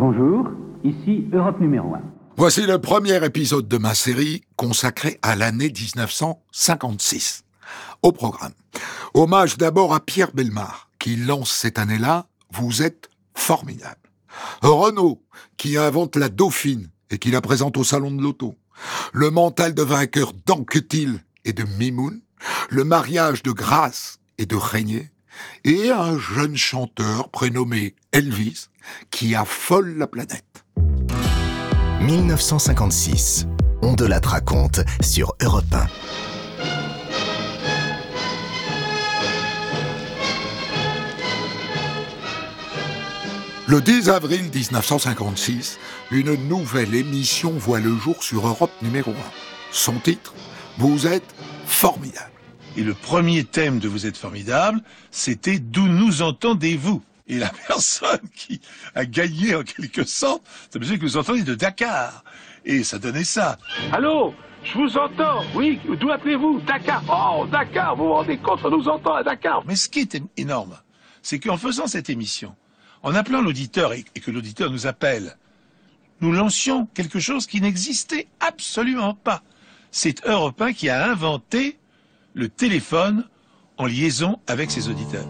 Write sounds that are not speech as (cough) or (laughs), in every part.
Bonjour, ici Europe numéro 1. Voici le premier épisode de ma série consacrée à l'année 1956. Au programme, hommage d'abord à Pierre Belmar, qui lance cette année-là Vous êtes formidable. Renault, qui invente la Dauphine et qui la présente au Salon de l'Auto. Le mental de vainqueur d'Anquetil et de Mimoun. Le mariage de Grace et de Régnier. Et un jeune chanteur prénommé Elvis qui affole la planète. 1956. On de la raconte sur Europe 1. Le 10 avril 1956, une nouvelle émission voit le jour sur Europe numéro 1. Son titre, Vous êtes formidable. Et le premier thème de Vous êtes formidable, c'était D'où nous entendez-vous? Et la (laughs) personne qui a gagné en quelque sorte, c'est monsieur que vous entendez de Dakar. Et ça donnait ça. Allô? Je vous entends, oui, d'où appelez-vous? Dakar. Oh, Dakar, vous vous rendez compte, on nous entend à Dakar. Mais ce qui est énorme, c'est qu'en faisant cette émission, en appelant l'auditeur et que l'auditeur nous appelle, nous lancions quelque chose qui n'existait absolument pas. C'est Europe 1 qui a inventé le téléphone en liaison avec ses auditeurs.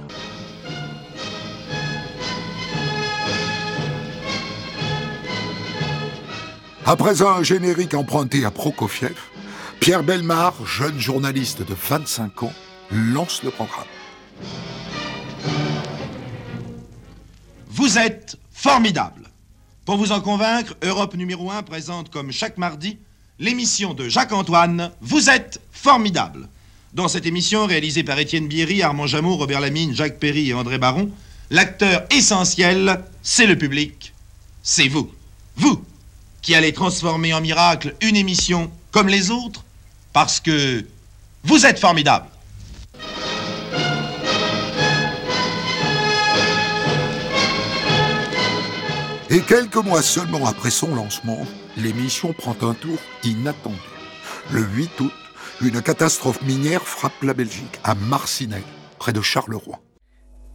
Après un générique emprunté à Prokofiev, Pierre Belmar, jeune journaliste de 25 ans, lance le programme. Vous êtes formidable. Pour vous en convaincre, Europe numéro 1 présente comme chaque mardi l'émission de Jacques-Antoine Vous êtes formidable. Dans cette émission, réalisée par Étienne Bierry, Armand Jameau, Robert Lamine, Jacques Perry et André Baron, l'acteur essentiel, c'est le public, c'est vous. Vous qui allez transformer en miracle une émission comme les autres parce que vous êtes formidable. Et quelques mois seulement après son lancement, l'émission prend un tour inattendu. Le 8 août, une catastrophe minière frappe la Belgique, à Marcinelle, près de Charleroi.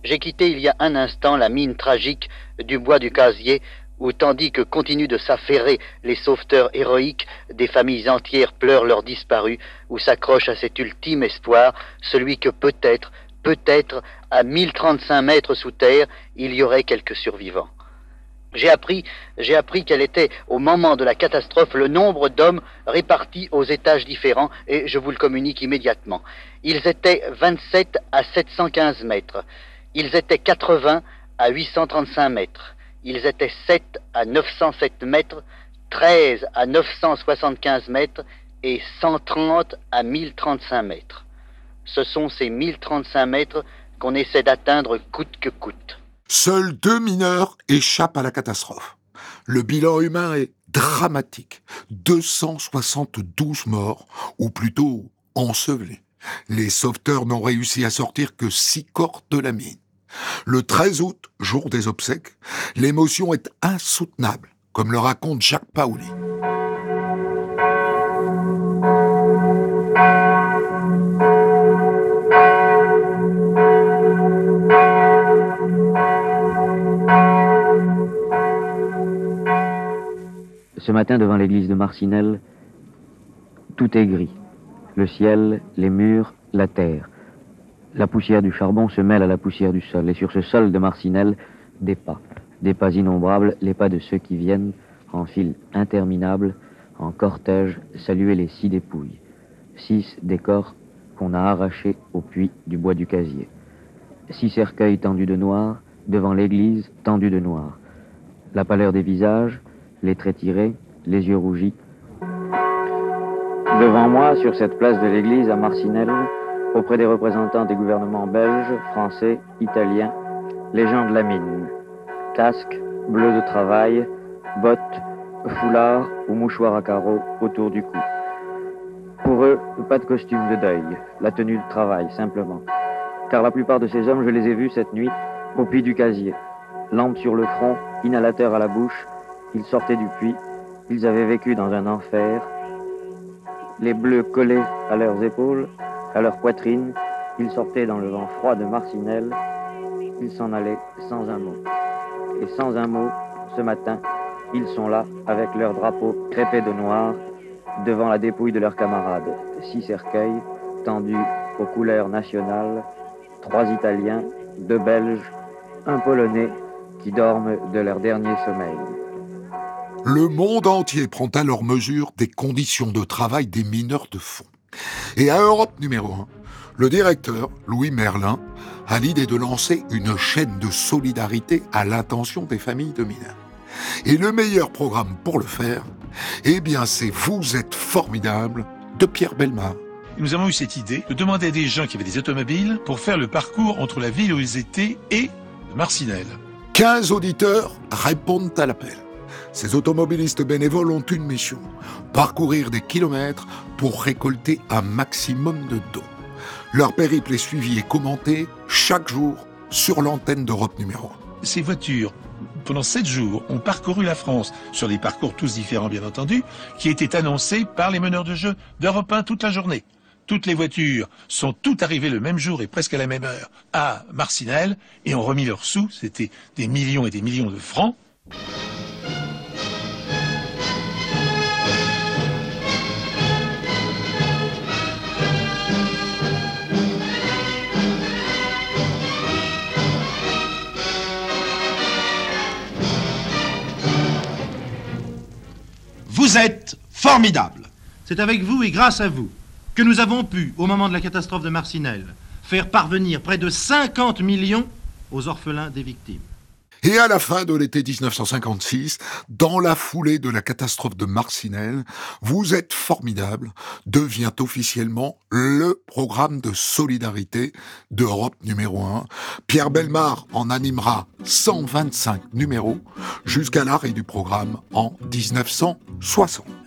J'ai quitté il y a un instant la mine tragique du bois du casier où tandis que continuent de s'affairer les sauveteurs héroïques, des familles entières pleurent leurs disparus, ou s'accrochent à cet ultime espoir, celui que peut-être, peut-être, à 1035 mètres sous terre, il y aurait quelques survivants. J'ai appris, j'ai appris quel était, au moment de la catastrophe, le nombre d'hommes répartis aux étages différents, et je vous le communique immédiatement. Ils étaient 27 à 715 mètres. Ils étaient 80 à 835 mètres. Ils étaient 7 à 907 mètres, 13 à 975 mètres et 130 à 1035 mètres. Ce sont ces 1035 mètres qu'on essaie d'atteindre coûte que coûte. Seuls deux mineurs échappent à la catastrophe. Le bilan humain est dramatique. 272 morts, ou plutôt ensevelés. Les sauveteurs n'ont réussi à sortir que six corps de la mine. Le 13 août, jour des obsèques, l'émotion est insoutenable, comme le raconte Jacques Paoli. Ce matin, devant l'église de Marcinelle, tout est gris. Le ciel, les murs, la terre. La poussière du charbon se mêle à la poussière du sol. Et sur ce sol de Marcinelle, des pas. Des pas innombrables, les pas de ceux qui viennent, en file interminable, en cortège, saluer les six dépouilles. Six des corps qu'on a arrachés au puits du bois du casier. Six cercueils tendus de noir, devant l'église tendus de noir. La pâleur des visages, les traits tirés, les yeux rougis. Devant moi, sur cette place de l'église à Marcinelle, auprès des représentants des gouvernements belges, français, italiens, les gens de la mine. Casque, bleu de travail, bottes, foulard ou mouchoir à carreaux autour du cou. Pour eux, pas de costume de deuil, la tenue de travail, simplement. Car la plupart de ces hommes, je les ai vus cette nuit au puits du casier. Lampe sur le front, inhalateur à la bouche, ils sortaient du puits, ils avaient vécu dans un enfer, les bleus collés à leurs épaules, à leur poitrine, ils sortaient dans le vent froid de Marcinelle, ils s'en allaient sans un mot. Et sans un mot, ce matin, ils sont là, avec leur drapeau crépé de noir, devant la dépouille de leurs camarades. Six cercueils, tendus aux couleurs nationales, trois Italiens, deux Belges, un Polonais, qui dorment de leur dernier sommeil. Le monde entier prend alors mesure des conditions de travail des mineurs de fond. Et à Europe numéro 1, le directeur, Louis Merlin, a l'idée de lancer une chaîne de solidarité à l'intention des familles de mineurs. Et le meilleur programme pour le faire, eh bien c'est Vous êtes formidable de Pierre Belmar. Nous avons eu cette idée de demander à des gens qui avaient des automobiles pour faire le parcours entre la ville où ils étaient et Marcinelle. 15 auditeurs répondent à l'appel. Ces automobilistes bénévoles ont une mission, parcourir des kilomètres pour récolter un maximum de dons. Leur périple est suivi et commenté chaque jour sur l'antenne d'Europe numéro 1. Ces voitures, pendant sept jours, ont parcouru la France, sur des parcours tous différents bien entendu, qui étaient annoncés par les meneurs de jeu d'Europe 1 toute la journée. Toutes les voitures sont toutes arrivées le même jour et presque à la même heure à Marcinelle et ont remis leurs sous, c'était des millions et des millions de francs. Vous êtes formidable. C'est avec vous et grâce à vous que nous avons pu, au moment de la catastrophe de Marcinelle, faire parvenir près de 50 millions aux orphelins des victimes. Et à la fin de l'été 1956, dans la foulée de la catastrophe de Marcinelle, Vous êtes formidable devient officiellement le programme de solidarité d'Europe numéro 1. Pierre Belmar en animera 125 numéros jusqu'à l'arrêt du programme en 1960.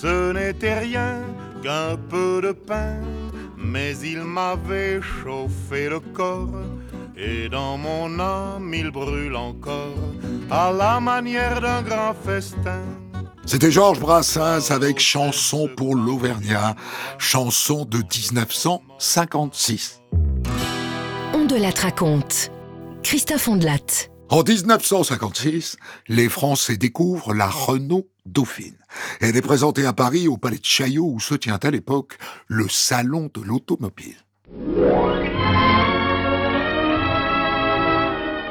ce n'était rien qu'un peu de pain, mais il m'avait chauffé le corps, et dans mon âme il brûle encore, à la manière d'un grand festin. C'était Georges Brassens avec Chanson pour l'Auvergnat, chanson de 1956. On de la raconte. Christophe Ondelat. En 1956, les Français découvrent la Renault Dauphine. Elle est présentée à Paris au Palais de Chaillot où se tient à l'époque le Salon de l'automobile.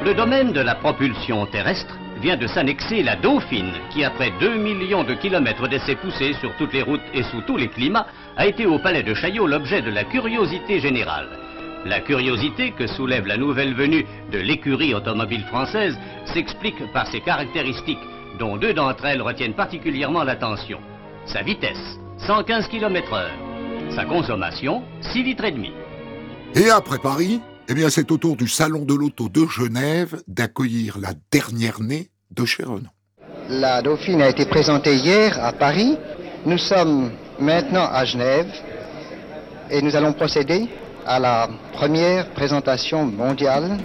Le domaine de la propulsion terrestre vient de s'annexer la Dauphine, qui après 2 millions de kilomètres d'essais poussés sur toutes les routes et sous tous les climats, a été au Palais de Chaillot l'objet de la curiosité générale. La curiosité que soulève la nouvelle venue de l'écurie automobile française s'explique par ses caractéristiques, dont deux d'entre elles retiennent particulièrement l'attention. Sa vitesse, 115 km/h. Sa consommation, 6 litres et demi. Et après Paris, eh bien c'est au tour du Salon de l'Auto de Genève d'accueillir la dernière née de chez Renault. La Dauphine a été présentée hier à Paris. Nous sommes maintenant à Genève et nous allons procéder à la première présentation mondiale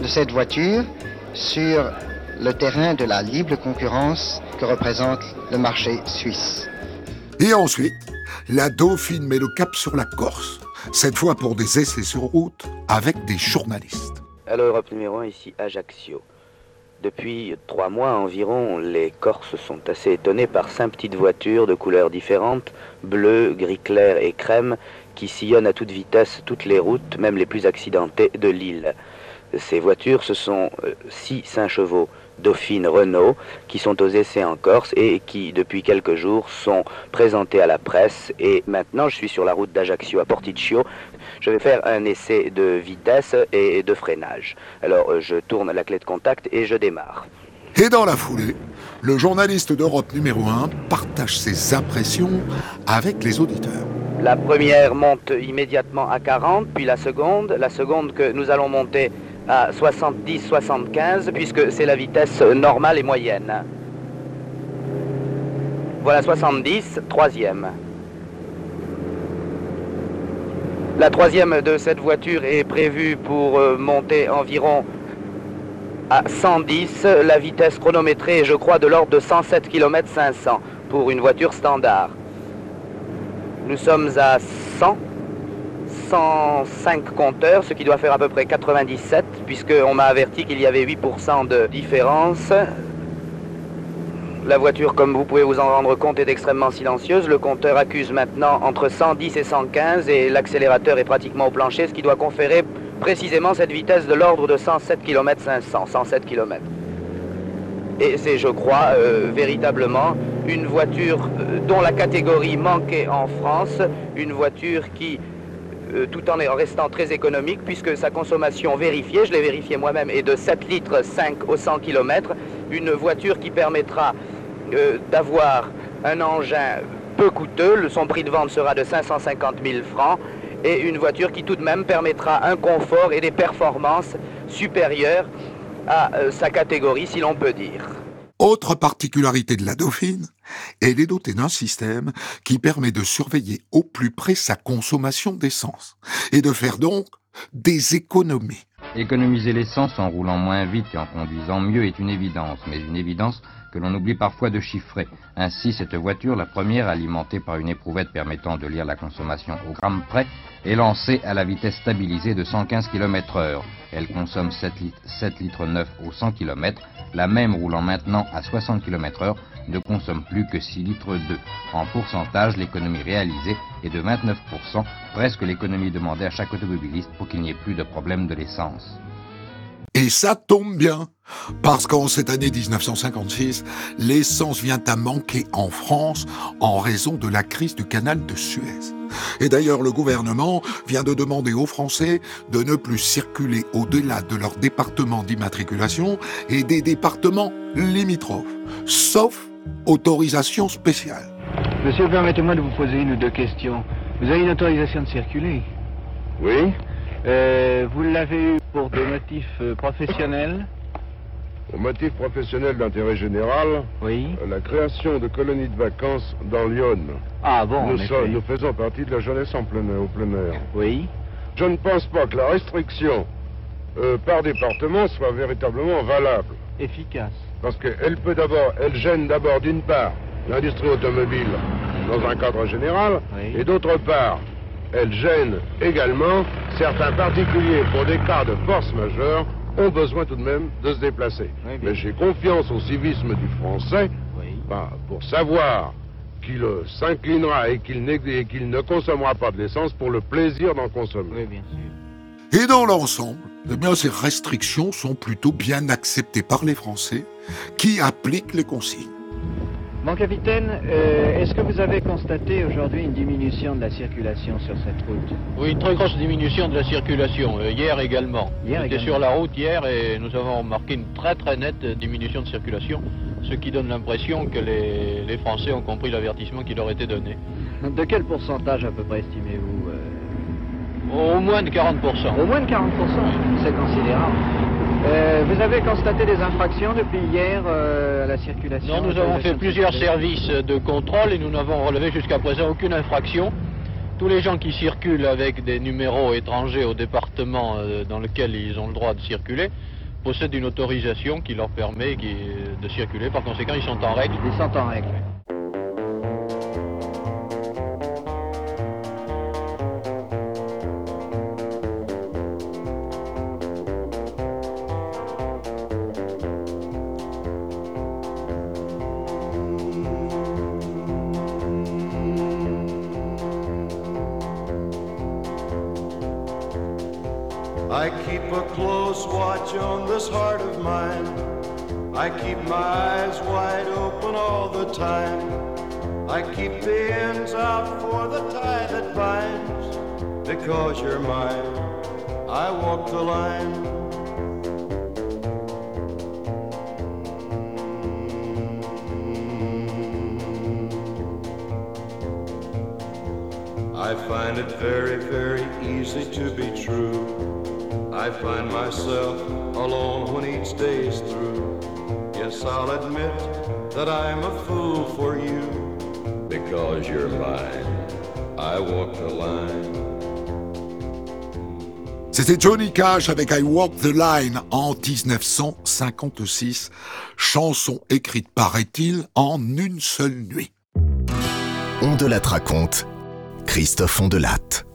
de cette voiture sur le terrain de la libre concurrence que représente le marché suisse. Et ensuite, la Dauphine met le cap sur la Corse, cette fois pour des essais sur route avec des journalistes. Alors, Europe numéro 1, ici Ajaccio. Depuis trois mois environ, les Corses sont assez étonnés par cinq petites voitures de couleurs différentes, bleu, gris clair et crème, qui sillonnent à toute vitesse toutes les routes, même les plus accidentées de l'île. Ces voitures, ce sont euh, six saint chevaux Dauphine Renault qui sont aux essais en Corse et qui, depuis quelques jours, sont présentés à la presse. Et maintenant, je suis sur la route d'Ajaccio à Porticcio. Je vais faire un essai de vitesse et de freinage. Alors, euh, je tourne la clé de contact et je démarre. Et dans la foulée, le journaliste d'Europe numéro 1 partage ses impressions avec les auditeurs. La première monte immédiatement à 40, puis la seconde. La seconde que nous allons monter à 70-75 puisque c'est la vitesse normale et moyenne. Voilà 70, troisième. La troisième de cette voiture est prévue pour euh, monter environ à 110. La vitesse chronométrée est, je crois, de l'ordre de 107 km 500 pour une voiture standard. Nous sommes à 100 105 compteurs, ce qui doit faire à peu près 97, puisqu'on m'a averti qu'il y avait 8% de différence. La voiture, comme vous pouvez vous en rendre compte, est extrêmement silencieuse. Le compteur accuse maintenant entre 110 et 115 et l'accélérateur est pratiquement au plancher, ce qui doit conférer précisément cette vitesse de l'ordre de 107 km 500, 107 km. Et c'est, je crois, euh, véritablement une voiture euh, dont la catégorie manquait en France, une voiture qui euh, tout en restant très économique, puisque sa consommation vérifiée, je l'ai vérifié moi-même, est de 7 litres 5 au 100 km. Une voiture qui permettra euh, d'avoir un engin peu coûteux, son prix de vente sera de 550 000 francs, et une voiture qui tout de même permettra un confort et des performances supérieures à euh, sa catégorie, si l'on peut dire. Autre particularité de la Dauphine, elle est dotée d'un système qui permet de surveiller au plus près sa consommation d'essence et de faire donc des économies. Économiser l'essence en roulant moins vite et en conduisant mieux est une évidence, mais une évidence que l'on oublie parfois de chiffrer. Ainsi, cette voiture, la première alimentée par une éprouvette permettant de lire la consommation au gramme près, est lancée à la vitesse stabilisée de 115 km heure. Elle consomme 7 litres, 7 litres 9 au 100 km. La même roulant maintenant à 60 km heure ne consomme plus que 6 litres 2. En pourcentage, l'économie réalisée est de 29%, presque l'économie demandée à chaque automobiliste pour qu'il n'y ait plus de problème de l'essence. Et ça tombe bien, parce qu'en cette année 1956, l'essence vient à manquer en France en raison de la crise du canal de Suez. Et d'ailleurs, le gouvernement vient de demander aux Français de ne plus circuler au-delà de leur département d'immatriculation et des départements limitrophes, sauf autorisation spéciale. Monsieur, permettez-moi de vous poser une ou deux questions. Vous avez une autorisation de circuler? Oui. Euh, vous l'avez eu pour des motifs euh, professionnels Pour motifs professionnels d'intérêt général Oui. Euh, la création de colonies de vacances dans Lyon. Ah bon, nous, sommes, nous faisons partie de la jeunesse en plein, au plein air. Oui. Je ne pense pas que la restriction par département soit véritablement valable. Efficace. Parce qu'elle peut d'abord, elle gêne d'abord d'une part l'industrie automobile dans un cadre général, et d'autre part, elle gêne également certains particuliers pour des cas de force majeure ont besoin tout de même de se déplacer. Mais j'ai confiance au civisme du Français bah, pour savoir qu'il s'inclinera et qu'il ne consommera pas de l'essence pour le plaisir d'en consommer. Et dans l'ensemble, eh bien, ces restrictions sont plutôt bien acceptées par les Français qui appliquent les consignes. Mon capitaine, euh, est-ce que vous avez constaté aujourd'hui une diminution de la circulation sur cette route Oui, une très grosse diminution de la circulation, euh, hier également. Hier J'étais sur la route hier et nous avons remarqué une très très nette diminution de circulation, ce qui donne l'impression que les, les, Français ont compris l'avertissement qui leur était donné. De quel pourcentage à peu près estimez-vous euh... Au moins de 40%. Au moins de 40%, c'est considérable. Euh, vous avez constaté des infractions depuis hier euh, à la circulation Non, nous avons fait plusieurs services de contrôle et nous n'avons relevé jusqu'à présent aucune infraction. Tous les gens qui circulent avec des numéros étrangers au département euh, dans lequel ils ont le droit de circuler possèdent une autorisation qui leur permet de circuler. Par conséquent, ils sont en règle. Ils sont en règle. Watch on this heart of mine. I keep my eyes wide open all the time. I keep the ends out for the tie that binds. Because you're mine, I walk the line. I find it very, very easy to be true. Find myself alone when each day is through. Yes, I'll admit that I'm a fool for you. Because you're mine, I walk the line. C'était Johnny Cash avec I Walk the Line en 1956, chanson écrite, paraît-il, en une seule nuit. On de la raconte, Christophe Ondelat.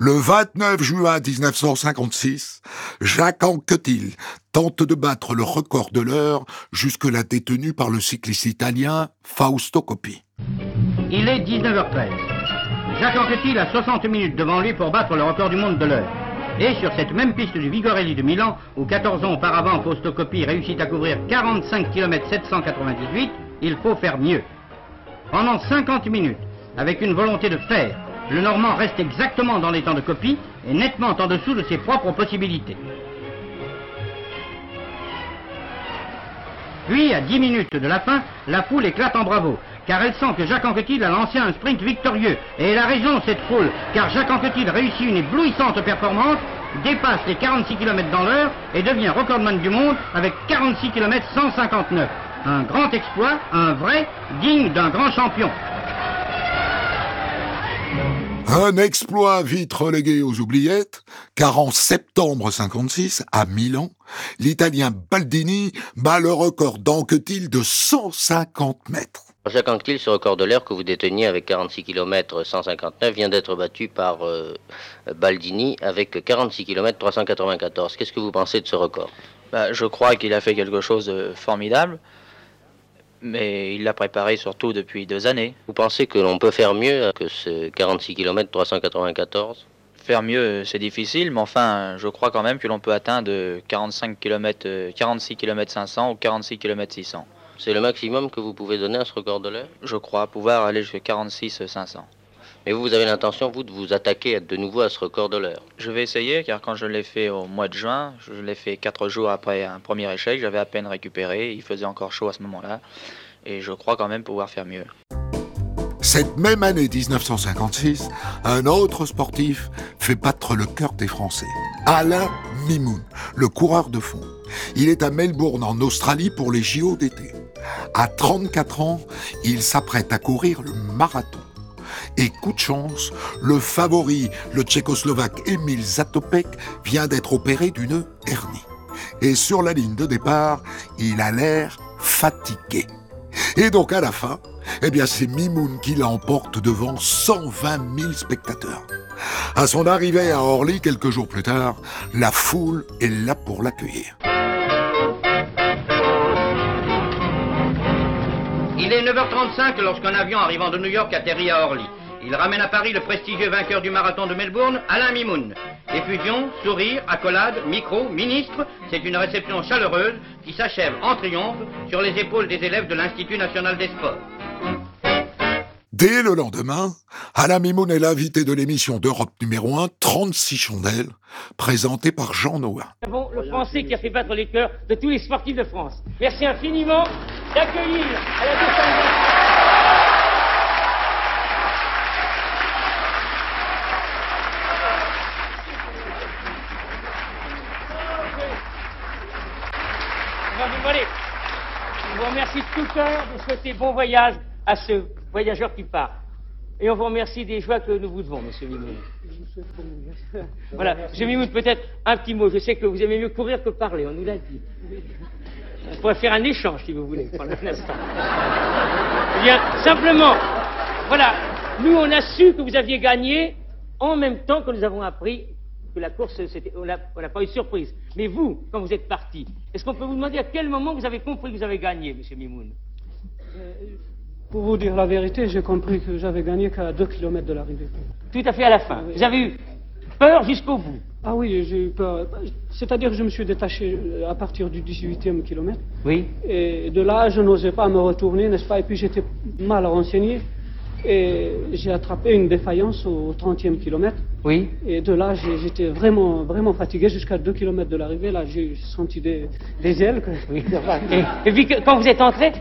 Le 29 juin 1956, Jacques Anquetil tente de battre le record de l'heure jusque-là détenu par le cycliste italien Fausto Coppi. Il est 19h13. Jacques Anquetil a 60 minutes devant lui pour battre le record du monde de l'heure. Et sur cette même piste du Vigorelli de Milan, où 14 ans auparavant Fausto Coppi réussit à couvrir 45 km 798, il faut faire mieux. Pendant 50 minutes, avec une volonté de faire, le Normand reste exactement dans les temps de Coppi et nettement en dessous de ses propres possibilités. Puis, à 10 minutes de la fin, la foule éclate en bravo, car elle sent que Jacques Anquetil a lancé un sprint victorieux. Et elle a raison, cette foule, car Jacques Anquetil réussit une éblouissante performance, dépasse les 46 km dans l'heure et devient recordman du monde avec 46 km 159. Un grand exploit, un vrai, digne d'un grand champion. Un exploit vite relégué aux oubliettes, car en septembre 56, à Milan, l'Italien Baldini bat le record d'Anquetil de 150 mètres. Jacques Anquetil, ce record de l'heure que vous déteniez avec 46 km 159 vient d'être battu par euh, Baldini avec 46 km 394. Qu'est-ce que vous pensez de ce record? Bah, Je crois qu'il a fait quelque chose de formidable mais il l'a préparé surtout depuis deux années. Vous pensez que l'on peut faire mieux que ce 46 km 394 Faire mieux, c'est difficile, mais enfin, je crois quand même que l'on peut atteindre 45 km, 46 km 500 ou 46 km 600. C'est le maximum que vous pouvez donner à ce record de l'heure? Je crois pouvoir aller jusqu'à 46 500. Mais vous, vous avez l'intention, vous, de vous attaquer de nouveau à ce record de l'heure Je vais essayer, car quand je l'ai fait au mois de juin, je l'ai fait quatre jours après un premier échec, j'avais à peine récupéré, il faisait encore chaud à ce moment-là, et je crois quand même pouvoir faire mieux. Cette même année 1956, un autre sportif fait battre le cœur des Français. Alain Mimoun, le coureur de fond. Il est à Melbourne en Australie pour les JO d'été. À 34 ans, il s'apprête à courir le marathon. Et coup de chance, le favori, le tchécoslovaque Emil Zatopek, vient d'être opéré d'une hernie. Et sur la ligne de départ, il a l'air fatigué. Et donc à la fin, eh bien c'est Mimoun qui l'emporte devant 120 000 spectateurs. À son arrivée à Orly quelques jours plus tard, la foule est là pour l'accueillir. Il est 9h35 lorsqu'un avion arrivant de New York atterrit à Orly. Il ramène à Paris le prestigieux vainqueur du marathon de Melbourne, Alain Mimoun. Effusion, sourires, accolades, micro, ministre, c'est une réception chaleureuse qui s'achève en triomphe sur les épaules des élèves de l'Institut national des sports. Dès le lendemain, Alain Mimoun est l'invité de l'émission d'Europe numéro 1, 36 chandelles, présentée par Jean avons le Français qui a fait battre les cœurs de tous les sportifs de France. Merci infiniment d'accueillir à la je vous remercie de tout cœur de souhaiter bon voyage à ce voyageur qui part. Et on vous remercie des joies que nous vous devons, Monsieur Mimoun. Voilà, Monsieur Mimoun, peut-être un petit mot. Je sais que vous aimez mieux courir que parler, on nous l'a dit. On pourrait faire un échange, si vous voulez, pendant un instant. Eh simplement, voilà, nous, on a su que vous aviez gagné en même temps que nous avons appris que la course, on n'a pas eu de surprise. Mais vous, quand vous êtes parti, est-ce qu'on peut vous demander à quel moment vous avez compris que vous avez gagné, Monsieur Mimoun? Euh, Pour vous dire la vérité, j'ai compris que j'avais gagné qu'à 2 km de l'arrivée. Tout à fait à la fin. Vous avez eu peur jusqu'au bout. Ah oui, j'ai eu peur. C'est-à-dire que je me suis détaché euh, à partir du 18e kilomètre. Oui. Et de là, je n'osais pas me retourner, n'est-ce pas? Et puis j'étais mal renseigné. Et j'ai attrapé une défaillance au 30e kilomètre. Oui. Et de là, j'étais vraiment, vraiment fatigué jusqu'à 2 km de l'arrivée. Là, j'ai senti des, des ailes. Oui, et, et puis quand vous êtes entré,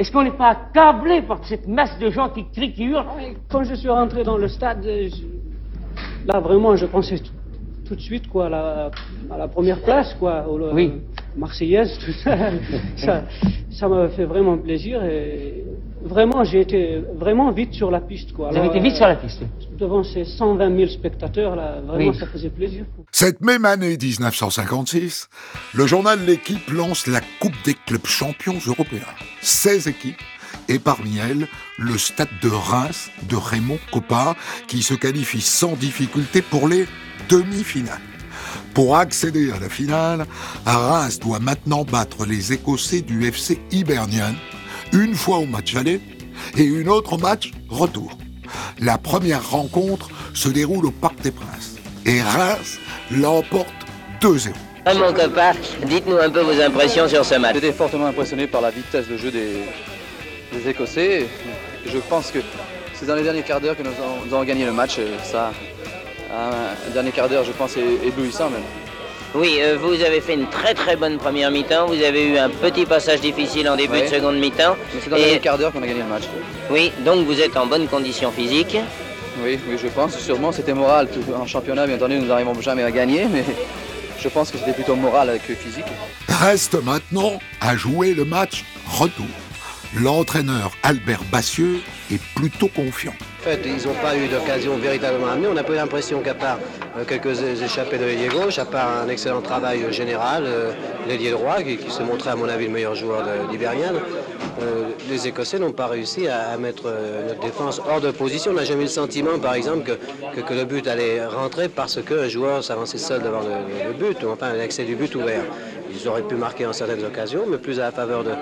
est-ce qu'on n'est pas accablé par cette masse de gens qui crient, qui hurlent Quand je suis rentré dans le stade, je- là, vraiment, je pensais tout, de suite quoi, à, la, à la première place, quoi, au, Oui. Marseillaise, tout ça. (laughs) ça. Ça m'a fait vraiment plaisir et vraiment, j'ai été vraiment vite sur la piste, quoi. Vous avez été vite euh, sur la piste. Devant ces 120 000 spectateurs, là, vraiment, Oui. ça faisait plaisir. Cette même année 1956, le journal L'équipe lance la Coupe des clubs champions européens. 16 équipes, et parmi elles, le stade de Reims de Raymond Coppa, qui se qualifie sans difficulté pour les demi-finales. Pour accéder à la finale, Reims doit maintenant battre les Écossais du FC Hibernian, une fois au match aller et une autre au match retour. La première rencontre se déroule au Parc des Princes et Reims l'emporte 2-0. Ah, mon copain, dites-nous un peu vos impressions sur ce match. J'étais fortement impressionné par la vitesse de jeu des, des Écossais. Je pense que c'est dans les derniers quarts d'heure que nous avons, nous avons gagné le match. et Ça, un, un dernier quart d'heure, je pense, é- éblouissant même. Oui, euh, vous avez fait une très très bonne première mi-temps. Vous avez eu un petit passage difficile en début Ouais. de seconde mi-temps. Mais c'est dans les derniers quarts d'heure qu'on a gagné le match. Oui, donc vous êtes en bonne condition physique. Oui, oui, je pense. Sûrement, c'était moral. En championnat, bien entendu, nous n'arrivons jamais à gagner, mais je pense que c'était plutôt moral que physique. Reste maintenant à jouer le match retour. L'entraîneur Albert Bassieux est plutôt confiant. En fait, ils n'ont pas eu d'occasion véritablement amenée. On n'a pas l'impression qu'à part euh, quelques échappées de l'ailier gauche, à part un excellent travail euh, général, euh, l'ailier droit, qui, se montrait à mon avis le meilleur joueur de l'Ibérienne, euh, les Écossais n'ont pas réussi à, mettre notre défense hors de position. On n'a jamais eu le sentiment, par exemple, que, le but allait rentrer parce qu'un joueur s'avançait seul devant le, but, ou enfin l'accès du but ouvert. Ils auraient pu marquer en certaines occasions, mais plus à la faveur de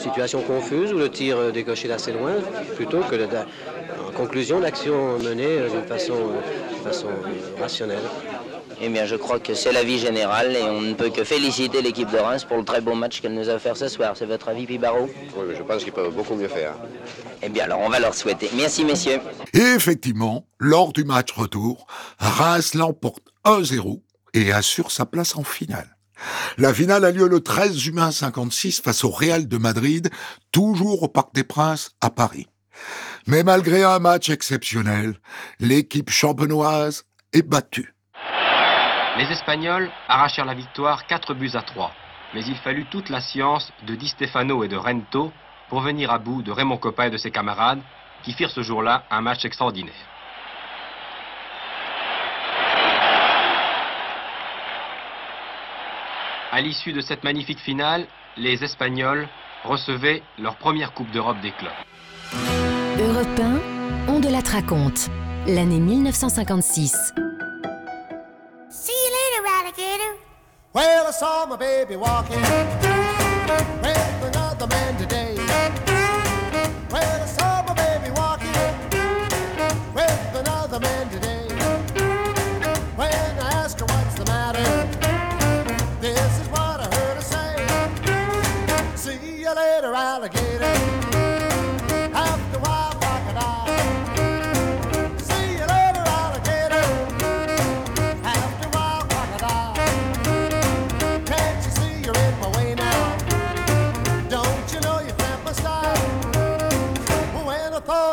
situations confuses où le tir euh, décoché d'assez loin, plutôt que de- de- en conclusion d'actions menées euh, d'une façon, euh, de façon euh, rationnelle. Eh bien, je crois que c'est l'avis général et on ne peut que féliciter l'équipe de Reims pour le très beau match qu'elle nous a offert ce soir. C'est votre avis, Pibaro? Oui, mais je pense qu'ils peuvent beaucoup mieux faire. Eh bien, alors, on va leur souhaiter. Merci, messieurs. Et effectivement, lors du match retour, Reims l'emporte 1-0 et assure sa place en finale. La finale a lieu le 13 juin 56 face au Real de Madrid, toujours au Parc des Princes à Paris. Mais malgré un match exceptionnel, l'équipe champenoise est battue. Les Espagnols arrachèrent la victoire 4 buts à 3. Mais il fallut toute la science de Di Stefano et de Rento pour venir à bout de Raymond Coppa et de ses camarades qui firent ce jour-là un match extraordinaire. À l'issue de cette magnifique finale, les Espagnols recevaient leur première Coupe d'Europe des clubs. Europe 1, on de la raconte. L'année 1956. See you later, alligator. Well, I saw my baby walking with another man today.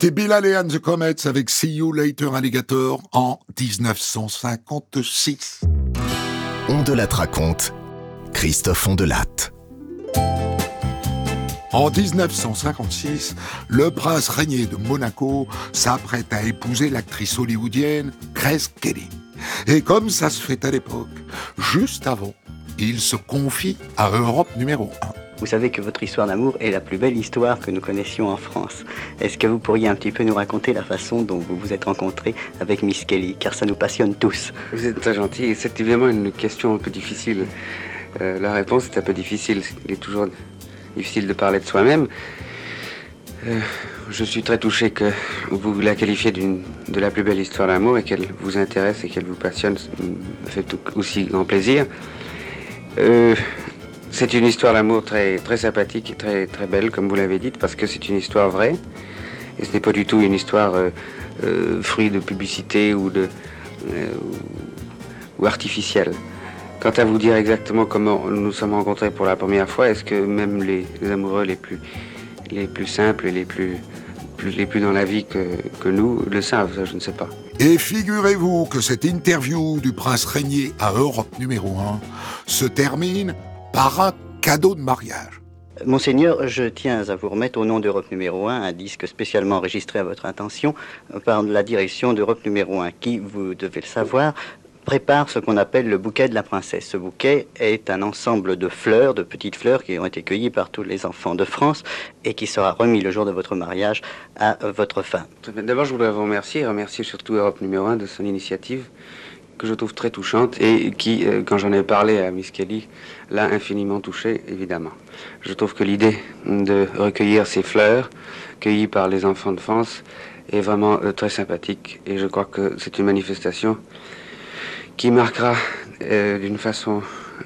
C'était Bilal et and the Comets avec See You Later Alligator en 1956. On de raconte, Christophe Ondelatte. En 1956, le prince régné de Monaco s'apprête à épouser l'actrice hollywoodienne Grace Kelly. Et comme ça se fait à l'époque, juste avant, il se confie à Europe numéro 1. Vous savez que votre histoire d'amour est la plus belle histoire que nous connaissions en France. Est-ce que vous pourriez un petit peu nous raconter la façon dont vous vous êtes rencontré avec Miss Kelly? Car ça nous passionne tous. Vous êtes très gentil. C'est évidemment une question un peu difficile. Euh, la réponse est un peu difficile. Il est toujours difficile de parler de soi-même. Euh, je suis très touché que vous la qualifiez de la plus belle histoire d'amour et qu'elle vous intéresse et qu'elle vous passionne. Ça me fait aussi grand plaisir. Euh, c'est une histoire d'amour très, très sympathique et très, très belle, comme vous l'avez dit, parce que c'est une histoire vraie. Et ce n'est pas du tout une histoire euh, fruit de publicité ou, de, ou artificielle. Quant à vous dire exactement comment nous sommes rencontrés pour la première fois, est-ce que même les, amoureux les plus, les plus simples et les plus, les plus dans la vie que, que nous le savent je ne sais pas. Et figurez-vous que cette interview du prince régné à Europe numéro 1 se termine par un cadeau de mariage. Monseigneur, je tiens à vous remettre au nom d'Europe numéro 1 un disque spécialement enregistré à votre intention par la direction d'Europe numéro 1 qui, vous devez le savoir, prépare ce qu'on appelle le bouquet de la princesse. Ce bouquet est un ensemble de fleurs, de petites fleurs qui ont été cueillies par tous les enfants de France et qui sera remis le jour de votre mariage à votre femme. D'abord, je voudrais vous remercier, remercier surtout Europe numéro 1 de son initiative que je trouve très touchante et qui, euh, quand j'en ai parlé à Miss Kelly, l'a infiniment touchée, évidemment. Je trouve que l'idée de recueillir ces fleurs cueillies par les enfants de France est vraiment euh, très sympathique et je crois que c'est une manifestation qui marquera euh, d'une façon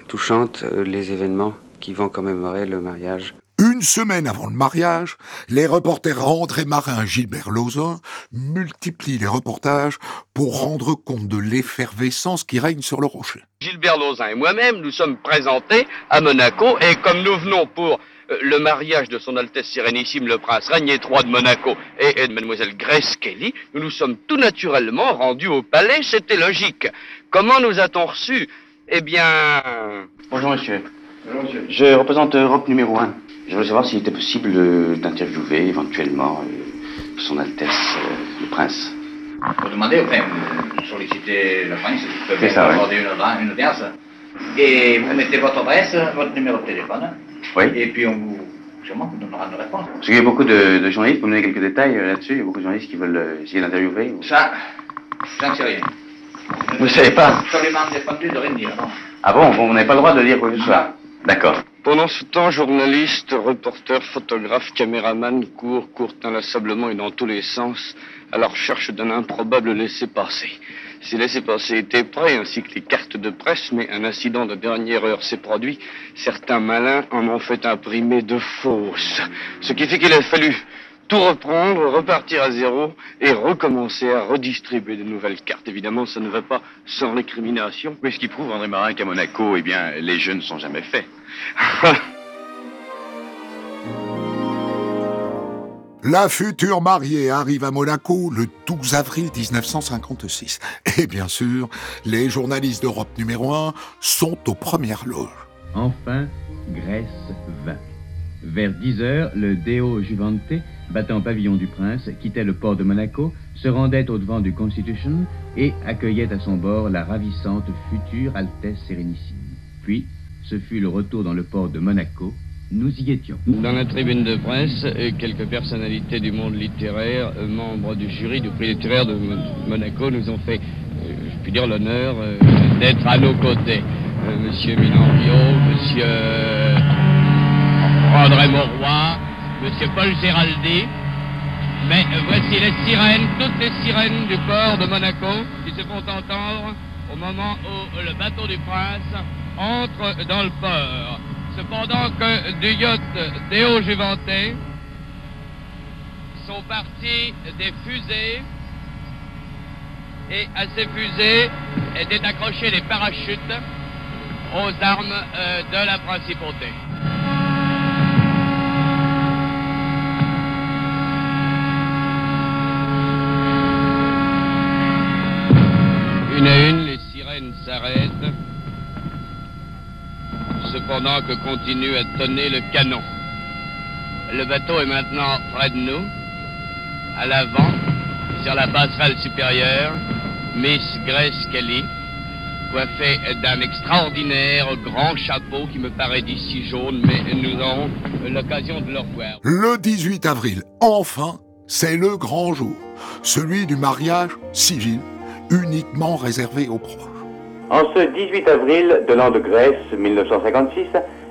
touchante les événements qui vont commémorer le mariage. Une semaine avant le mariage, les reporters André Marin et Gilbert Lozin multiplient les reportages pour rendre compte de l'effervescence qui règne sur le rocher. Gilbert Lozin et moi-même nous sommes présentés à Monaco et comme nous venons pour euh, le mariage de son Altesse Sérénissime le Prince Régnier III de Monaco et, de Mademoiselle Grace Kelly, nous nous sommes tout naturellement rendus au palais, c'était logique. Comment nous a-t-on reçus? Eh bien... Bonjour monsieur. Bonjour monsieur. Je représente Europe numéro 1. Je voulais savoir s'il était possible d'interviewer éventuellement euh, son Altesse euh, le Prince. Vous demandez, enfin, vous sollicitez le Prince, vous pouvez accorder une, une audience. Et vous mettez votre adresse, votre numéro de téléphone. Oui. Et puis on vous, sûrement vous donnera une réponse. Parce qu'il y a beaucoup de, journalistes, vous me donner quelques détails euh, là-dessus, il y a beaucoup de journalistes qui veulent euh, essayer d'interviewer. Ça, j'en sais rien. Vous ne savez pas Absolument défendu de rien dire, non. Ah bon, bon vous n'avez pas le droit de dire quoi que ce soit D'accord. Pendant ce temps, journalistes, reporters, photographes, caméramans courent, courent inlassablement et dans tous les sens à la recherche d'un improbable laissez-passer. Ces laissez-passer étaient prêts, ainsi que les cartes de presse, mais un incident de dernière heure s'est produit. Certains malins en ont fait imprimer de fausses. Ce qui fait qu'il a fallu tout reprendre, repartir à zéro et recommencer à redistribuer de nouvelles cartes. Évidemment, ça ne va pas sans récrimination. Mais ce qui prouve, André Marin, qu'à Monaco, eh bien, les jeux ne sont jamais faits. (laughs) La future mariée arrive à Monaco le 12 avril 1956. Et bien sûr, les journalistes d'Europe numéro 1 sont aux premières loges. Enfin, Grèce vint. Vers 10 heures, le Deo Juvante, battant pavillon du prince, quittait le port de Monaco, se rendait au devant du Constitution et accueillait à son bord la ravissante future Altesse Sérénissime. Puis, ce fut le retour dans le port de Monaco, nous y étions. Dans la tribune de presse, quelques personnalités du monde littéraire, euh, membres du jury du prix littéraire de Monaco, nous ont fait, euh, je puis dire, l'honneur euh, d'être à nos côtés. Monsieur Milan Monsieur André Mauroy, Monsieur Paul Géraldi. Mais voici les sirènes, toutes les sirènes du port de Monaco qui se font entendre au moment où le bateau du prince entre dans le port. Cependant que du yacht Déo Juventé sont partis des fusées et à ces fusées étaient accrochés des parachutes aux armes euh, de la principauté. Une à une, les sirènes s'arrêtent, cependant que continue à tonner le canon. Le bateau est maintenant près de nous, à l'avant, sur la passerelle supérieure, Miss Grace Kelly, coiffée d'un extraordinaire grand chapeau qui me paraît d'ici jaune, mais nous aurons l'occasion de le revoir. Le 18 avril, enfin, c'est le grand jour, celui du mariage civil, uniquement réservé aux proches. En ce 18 avril de l'an de Grèce 1956,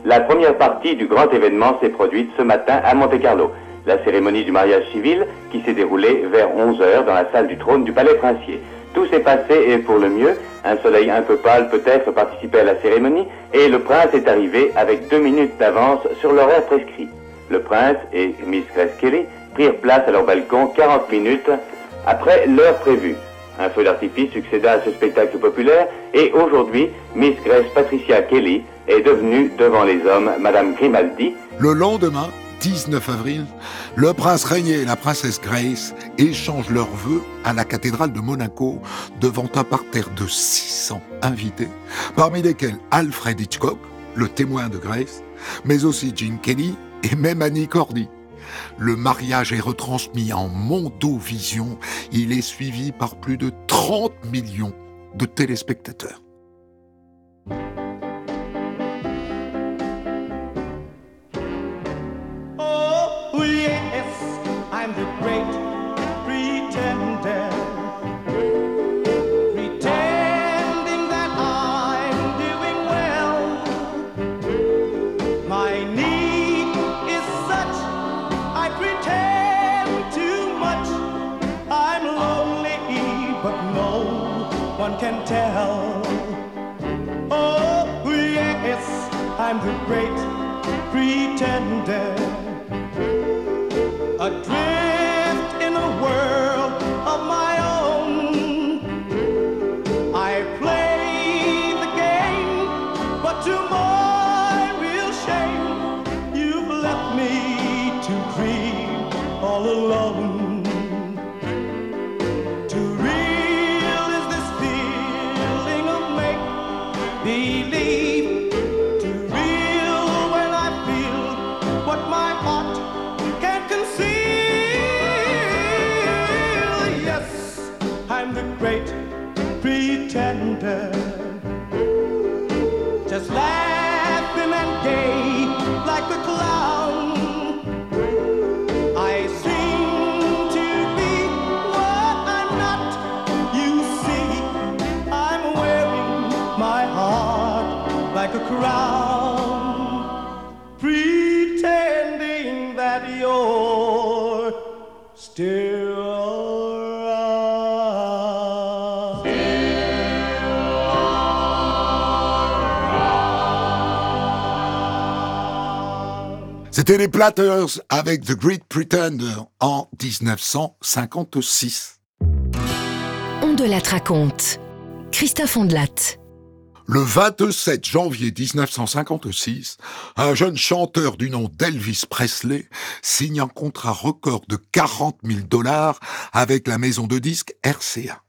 la première partie du grand événement s'est produite ce matin à Monte-Carlo. La cérémonie du mariage civil qui s'est déroulée vers 11h dans la salle du trône du palais princier. Tout s'est passé et pour le mieux. Un soleil un peu pâle peut-être participait à la cérémonie et le prince est arrivé avec deux minutes d'avance sur l'horaire prescrit. Le prince et Miss Grace Kelly prirent place à leur balcon 40 minutes après l'heure prévue. Un feu d'artifice succéda à ce spectacle populaire et aujourd'hui, Miss Grace Patricia Kelly est devenue devant les hommes Madame Grimaldi. Le lendemain, 19 avril, le prince Régnier et la princesse Grace échangent leurs vœux à la cathédrale de Monaco devant un parterre de 600 invités, parmi lesquels Alfred Hitchcock, le témoin de Grace, mais aussi Gene Kelly et même Annie Cordy. Le mariage est retransmis en mondovision. Il est suivi par plus de 30 millions de téléspectateurs. Oh, yes, I'm the great great pretender. Pretender. C'était les Platters avec The Great Pretender en 1956. On de la raconte. Christophe Ondelat. Le 27 janvier 1956, un jeune chanteur du nom d'Elvis Presley signe un contrat record de 40 000 dollars avec la maison de disques RCA.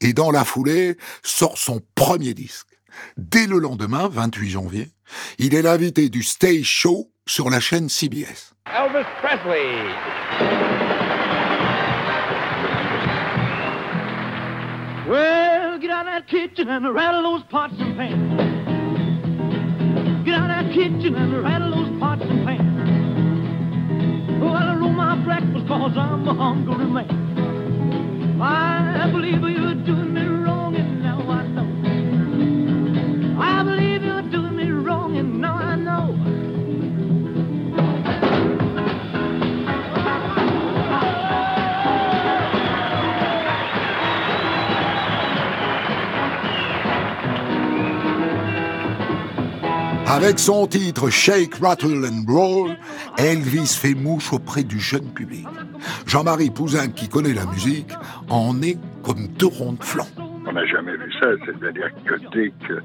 Et dans la foulée, sort son premier disque. Dès le lendemain, 28 janvier, il est l'invité du Stage Show sur la chaîne CBS. Elvis Presley. Well, get out of that kitchen and rattle those pots and pans. Get out of that kitchen and rattle those pots and pans. Oh, I roll my breakfast cause I'm a hungry man. I believe you're doing me Avec son titre Shake, Rattle and Roll, Elvis fait mouche auprès du jeune public. Jean-Marie Pouzin, qui connaît la musique, en est comme deux ronds de flanc. On n'a jamais vu ça, c'est-à-dire que dès que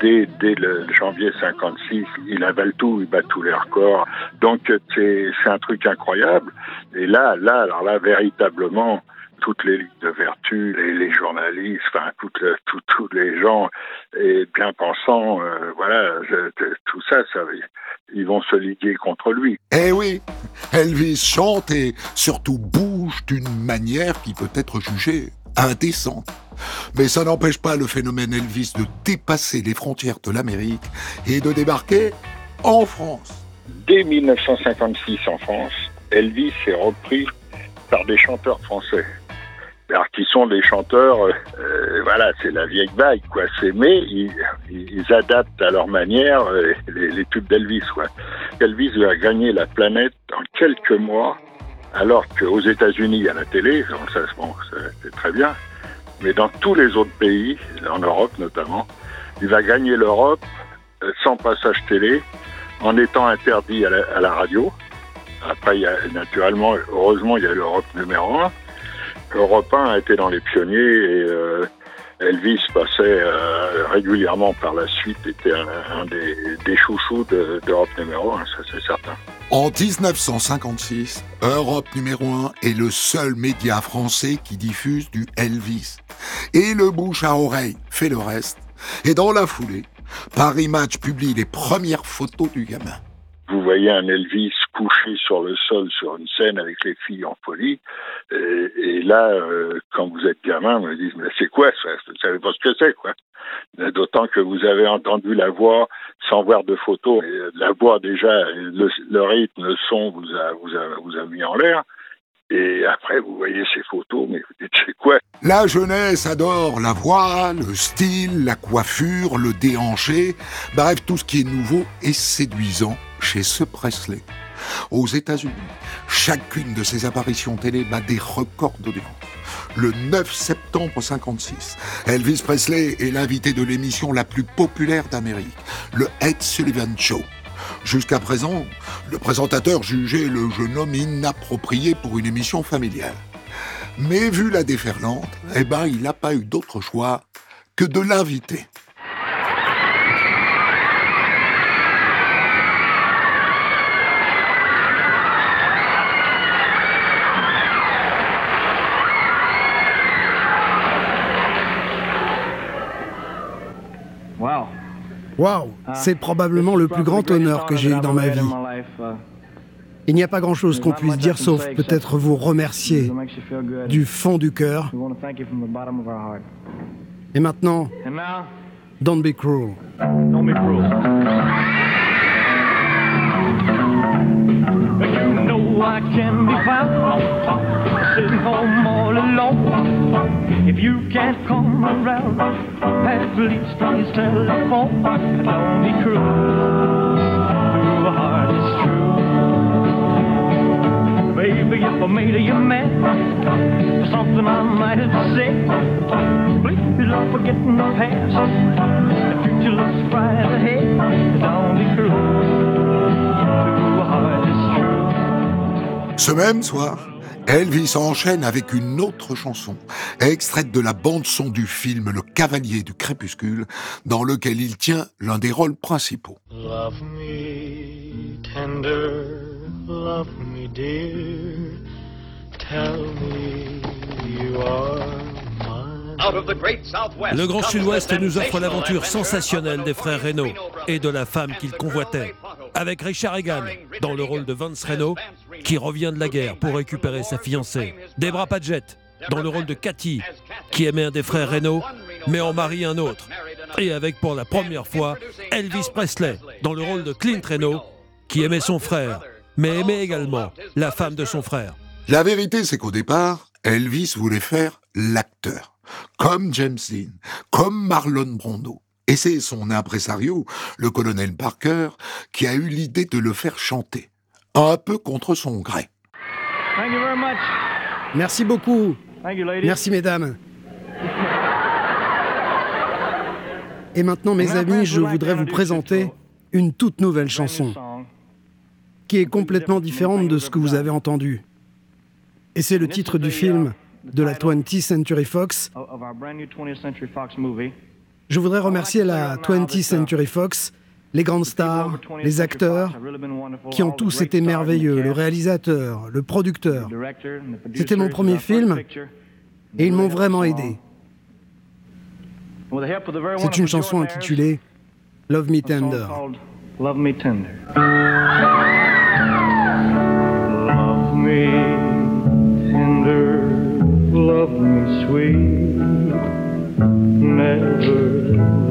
dès, dès le janvier 56, il avale tout, il bat tous les records. Donc c'est un truc incroyable. Et là, là, alors là, véritablement, toutes les ligues de vertu, les, les journalistes, enfin toute, toute gens et bien pensants, euh, voilà, tout ça, ça, ils vont se liguer contre lui. Eh oui, Elvis chante et surtout bouge d'une manière qui peut être jugée indécente. Mais ça n'empêche pas le phénomène Elvis de dépasser les frontières de l'Amérique et de débarquer en France. Dès 1956 en France, Elvis est repris par des chanteurs français. Alors, qui sont des chanteurs, euh, voilà, c'est la vieille vague, quoi. C'est mais ils, ils, adaptent à leur manière euh, les, tubes d'Elvis, quoi. Elvis va gagner la planète en quelques mois, alors qu'aux États-Unis, à la télé, ça, bon, c'est très bien, mais dans tous les autres pays, en Europe notamment, il va gagner l'Europe euh, sans passage télé, en étant interdit à la, à la radio. Après, il y a, naturellement, heureusement, il y a l'Europe numéro un. Europe 1 a été dans les pionniers et euh, Elvis passait euh, régulièrement par la suite, était un, des, chouchous d'Europe numéro 1, ça c'est certain. En 1956, Europe numéro 1 est le seul média français qui diffuse du Elvis. Et le bouche à oreille fait le reste. Et dans la foulée, Paris Match publie les premières photos du gamin vous voyez un Elvis couché sur le sol sur une scène avec les filles en folie. Et, là, euh, quand vous êtes gamin, vous me dites, mais c'est quoi ça? Vous savez pas ce que c'est, quoi? D'autant que vous avez entendu la voix sans voir de photos. la voix, déjà, le, rythme, le son vous a, vous vous a mis en l'air. Et après, vous voyez ces photos, mais vous dites, c'est quoi? La jeunesse adore la voix, le style, la coiffure, le déhanché, bref, tout ce qui est nouveau et séduisant chez ce Presley. Aux États-Unis, chacune de ses apparitions télé bat des records d'audience. Le 9 septembre 56, Elvis Presley est l'invité de l'émission la plus populaire d'Amérique, le Ed Sullivan Show. Jusqu'à présent, le présentateur jugeait le jeune homme inapproprié pour une émission familiale. Mais vu la déferlante, eh ben, il n'a pas eu d'autre choix que de l'inviter. Waouh, c'est probablement le plus grand honneur que j'ai eu dans ma vie. Il n'y a pas grand-chose qu'on puisse dire sauf peut-être vous remercier du fond du cœur. Et maintenant, don't be cruel. You know I can be found sitting home all alone. If you can't come around, at least please telephone. Don't be cruel. Your heart is true. Baby, if I made you mad for something I might have said, please don't forget the past. The future looks bright ahead. Don't be cruel. Ce même soir, Elvis enchaîne avec une autre chanson, extraite de la bande-son du film Le Cavalier du Crépuscule, dans lequel il tient l'un des rôles principaux. Le Grand Sud-Ouest nous offre l'aventure sensationnelle des frères Renault et de la femme qu'ils convoitaient, avec Richard Egan dans le rôle de Vance Renault, qui revient de la guerre pour récupérer sa fiancée, Debra Padgett dans le rôle de Cathy, qui aimait un des frères Renault, mais en marie un autre, et avec pour la première fois Elvis Presley dans le rôle de Clint Renault, qui aimait son frère, mais aimait également la femme de son frère. La vérité, c'est qu'au départ, Elvis voulait faire l'acteur comme James Dean, comme Marlon Brando. Et c'est son impresario, le colonel Parker, qui a eu l'idée de le faire chanter, un peu contre son gré. Merci beaucoup. Merci mesdames. Et maintenant, mes amis, je voudrais vous présenter une toute nouvelle chanson qui est complètement différente de ce que vous avez entendu. Et c'est le titre du film de la 20th Century Fox. Je voudrais remercier la 20th Century Fox, les grandes stars, les acteurs, qui ont tous été merveilleux, le réalisateur, le producteur. C'était mon premier film et ils m'ont vraiment aidé. C'est une chanson intitulée Love Me Tender. Love me sweet, never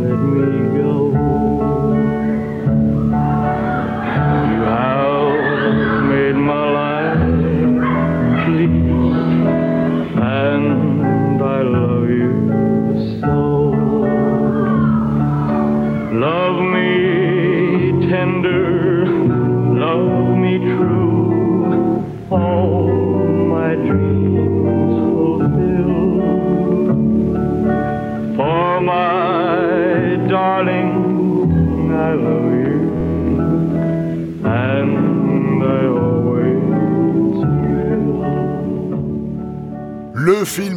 let me go.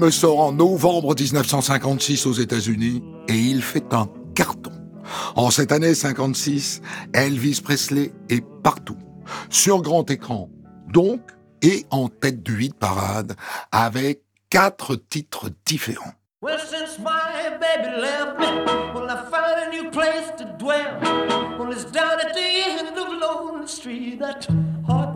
Film sort en novembre 1956 aux États-Unis et il fait un carton. En cette année 56, Elvis Presley est partout, sur grand écran, donc, et en tête du hit parade, avec quatre titres différents. Well, since my baby left me, well, I found a new place to dwell. Well, it's down at the end of Lonely Street, that heartbreak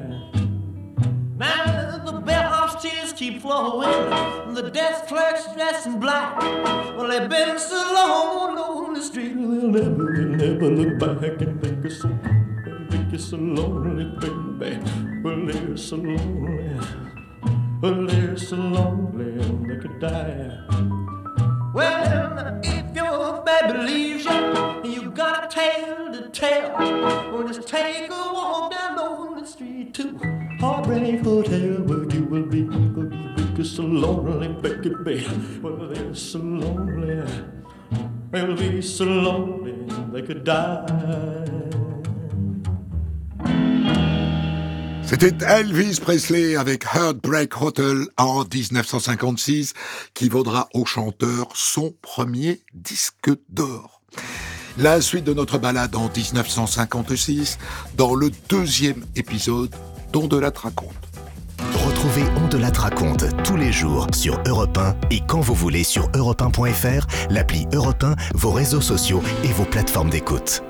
Keep flowing, the desk clerk's dressed in black. Well, they've been so long on the street, they'll never, they'll never look back and think it's so, think it's so lonely, baby. Well, they're so lonely, well, they're so lonely, they could die. Well, if your baby leaves you, you got a tale to tell. Well, just take a walk down on the street to Heartbreak Hotel, so lonely, they're so lonely. They'll be so lonely they could die. C'était Elvis Presley avec Heartbreak Hotel en 1956 qui vaudra au chanteur son premier disque d'or. La suite de notre balade en 1956 dans le deuxième épisode d'On de la raconte. Retrouvez On de la raconte tous les jours sur Europe 1 et quand vous voulez sur europe1.fr, l'appli Europe 1, vos réseaux sociaux et vos plateformes d'écoute.